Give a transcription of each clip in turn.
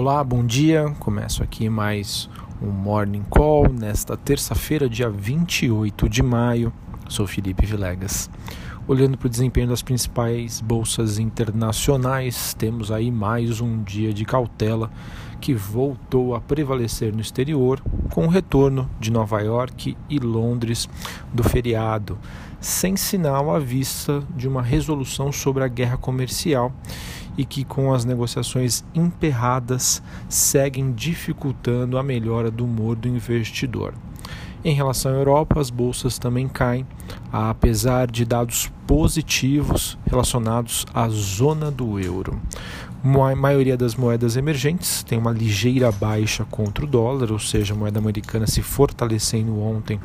Olá, bom dia. Começo aqui mais um Morning Call nesta terça-feira, dia 28 de maio. Sou Felipe Vilegas. Olhando para o desempenho das principais bolsas internacionais, temos aí mais um dia de cautela que voltou a prevalecer no exterior, com o retorno de Nova York e Londres do feriado, sem sinal à vista de uma resolução sobre a guerra comercial e que, com as negociações emperradas, seguem dificultando a melhora do humor do investidor. Em relação à Europa, as bolsas também caem, apesar de dados positivos relacionados à zona do euro. A maioria das moedas emergentes tem uma ligeira baixa contra o dólar, ou seja, a moeda americana se fortalecendo ontem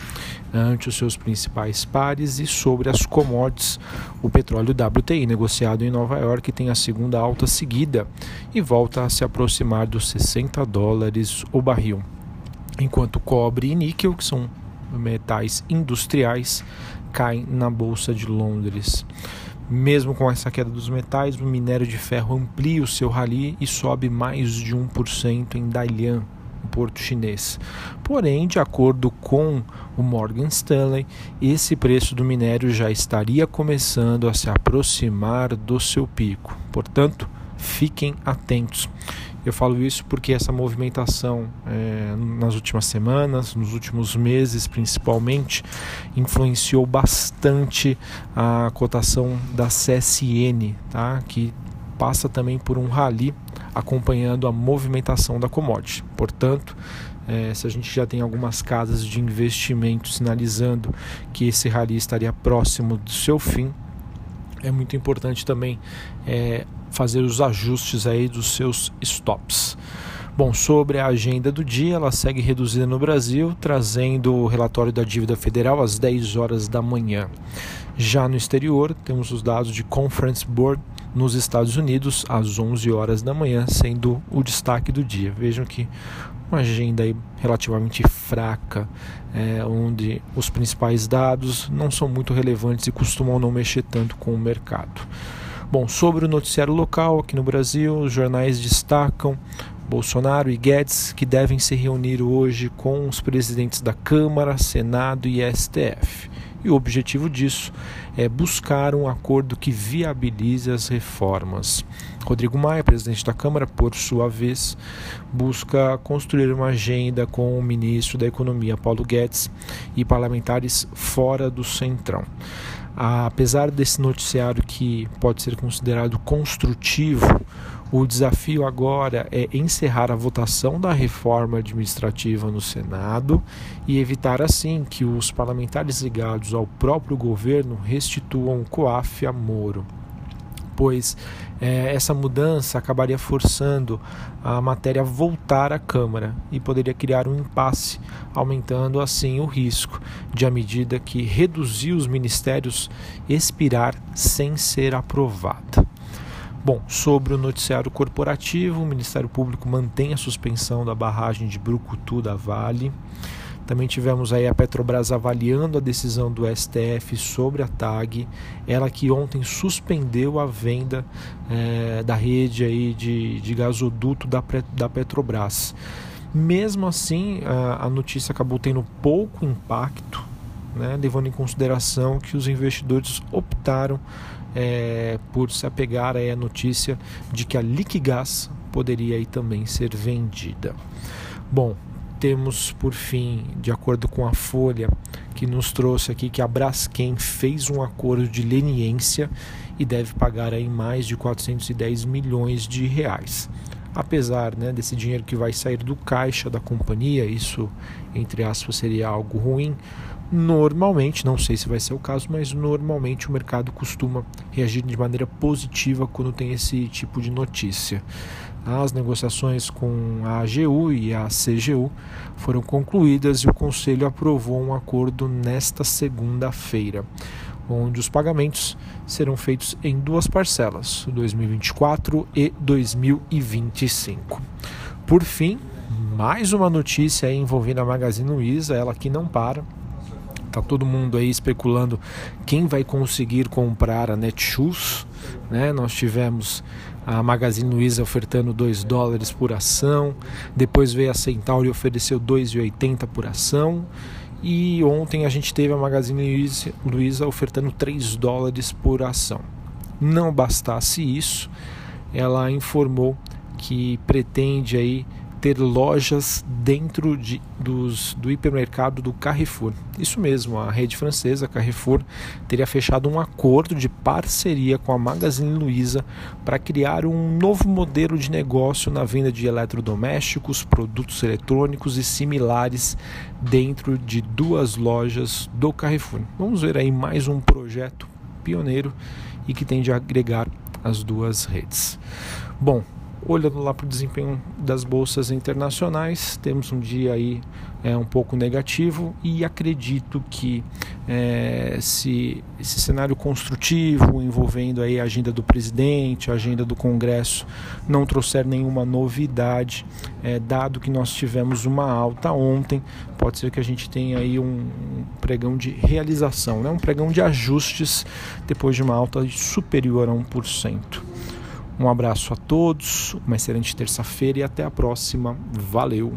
ante os seus principais pares. E sobre as commodities, o petróleo WTI, negociado em Nova York, tem a segunda alta seguida e volta a se aproximar dos 60 dólares o barril enquanto cobre e níquel, que são metais industriais, caem na bolsa de Londres. Mesmo com essa queda dos metais, o minério de ferro amplia o seu rally e sobe mais de 1% em Dalian, porto chinês. Porém, de acordo com o Morgan Stanley, esse preço do minério já estaria começando a se aproximar do seu pico. Portanto, fiquem atentos. Eu falo isso porque essa movimentação é, nas últimas semanas, nos últimos meses principalmente, influenciou bastante a cotação da CSN, tá? que passa também por um rally acompanhando a movimentação da commodity. Portanto, é, se a gente já tem algumas casas de investimento sinalizando que esse rally estaria próximo do seu fim, é muito importante também é, fazer os ajustes aí dos seus stops. Bom, sobre a agenda do dia, ela segue reduzida no Brasil, trazendo o relatório da dívida federal às 10 horas da manhã. Já no exterior, temos os dados de Conference Board nos Estados Unidos às 11 horas da manhã, sendo o destaque do dia. Vejam que uma agenda aí relativamente fraca, é, onde os principais dados não são muito relevantes e costumam não mexer tanto com o mercado. Bom, sobre o noticiário local aqui no Brasil, os jornais destacam Bolsonaro e Guedes que devem se reunir hoje com os presidentes da Câmara, Senado e STF. E o objetivo disso é buscar um acordo que viabilize as reformas. Rodrigo Maia, presidente da Câmara, por sua vez, busca construir uma agenda com o ministro da Economia, Paulo Guedes, e parlamentares fora do Centrão apesar desse noticiário que pode ser considerado construtivo, o desafio agora é encerrar a votação da reforma administrativa no Senado e evitar assim que os parlamentares ligados ao próprio governo restituam o COAF a Moro pois é, essa mudança acabaria forçando a matéria a voltar à Câmara e poderia criar um impasse, aumentando assim o risco de, à medida que reduzir os ministérios, expirar sem ser aprovada. Bom, sobre o noticiário corporativo, o Ministério Público mantém a suspensão da barragem de Brucutu da Vale. Também tivemos aí a Petrobras avaliando a decisão do STF sobre a TAG, ela que ontem suspendeu a venda é, da rede aí de, de gasoduto da, da Petrobras. Mesmo assim, a, a notícia acabou tendo pouco impacto, né, levando em consideração que os investidores optaram é, por se apegar à notícia de que a Liquigás poderia aí também ser vendida. Bom, temos, por fim, de acordo com a Folha, que nos trouxe aqui que a Braskem fez um acordo de leniência e deve pagar aí mais de 410 milhões de reais. Apesar né, desse dinheiro que vai sair do caixa da companhia, isso, entre aspas, seria algo ruim. Normalmente, não sei se vai ser o caso, mas normalmente o mercado costuma reagir de maneira positiva quando tem esse tipo de notícia. As negociações com a AGU e a CGU foram concluídas e o Conselho aprovou um acordo nesta segunda-feira, onde os pagamentos serão feitos em duas parcelas, 2024 e 2025. Por fim, mais uma notícia envolvendo a Magazine Luiza, ela que não para. Tá todo mundo aí especulando quem vai conseguir comprar a Netshoes, né? Nós tivemos a Magazine Luiza ofertando 2 dólares por ação, depois veio a Centauri e ofereceu 2,80 por ação. E ontem a gente teve a Magazine Luiza ofertando 3 dólares por ação. Não bastasse isso, ela informou que pretende aí ter lojas dentro de, dos, do hipermercado do Carrefour. Isso mesmo, a rede francesa Carrefour teria fechado um acordo de parceria com a Magazine Luiza para criar um novo modelo de negócio na venda de eletrodomésticos, produtos eletrônicos e similares dentro de duas lojas do Carrefour. Vamos ver aí mais um projeto pioneiro e que tende a agregar as duas redes. Bom, Olhando lá para o desempenho das bolsas internacionais, temos um dia aí é, um pouco negativo e acredito que é, se esse cenário construtivo envolvendo aí a agenda do presidente, a agenda do Congresso, não trouxer nenhuma novidade, é, dado que nós tivemos uma alta ontem, pode ser que a gente tenha aí um pregão de realização, né? um pregão de ajustes depois de uma alta superior a 1%. Um abraço a todos, uma excelente terça-feira e até a próxima. Valeu!